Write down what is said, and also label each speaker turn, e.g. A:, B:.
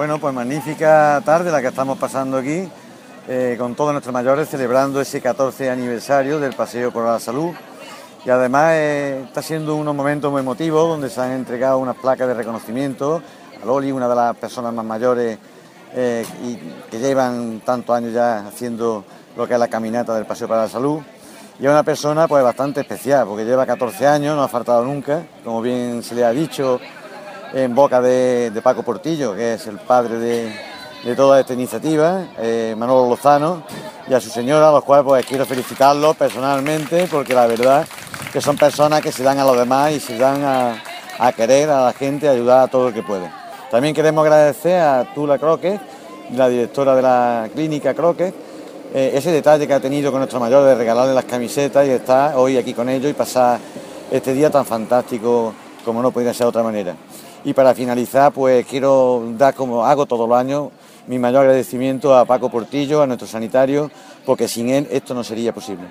A: Bueno, pues magnífica tarde la que estamos pasando aquí, eh, con todos nuestros mayores celebrando ese 14 aniversario del Paseo por la Salud. Y además eh, está siendo unos momentos muy emotivos donde se han entregado unas placas de reconocimiento a Loli, una de las personas más mayores eh, y que llevan tantos años ya haciendo lo que es la caminata del Paseo para la Salud. Y es una persona pues bastante especial, porque lleva 14 años, no ha faltado nunca, como bien se le ha dicho en boca de, Paco Portillo, que es el padre de, toda esta iniciativa, eh, Manolo Lozano, y a su señora, a los cuales pues quiero felicitarlos personalmente, porque la verdad que son personas que se dan a los demás y se dan a, querer a la gente, ayudar a todo el que puede. También queremos agradecer a Tula Croque, la directora de la clínica Croque, eh, ese detalle que ha tenido con nuestro mayor de regalarle las camisetas y estar hoy aquí con ellos y pasar este día tan fantástico como no podría ser de otra manera. Y para finalizar, pues quiero dar, como hago todos los años, mi mayor agradecimiento a Paco Portillo, a nuestro sanitario, porque sin él esto no sería posible.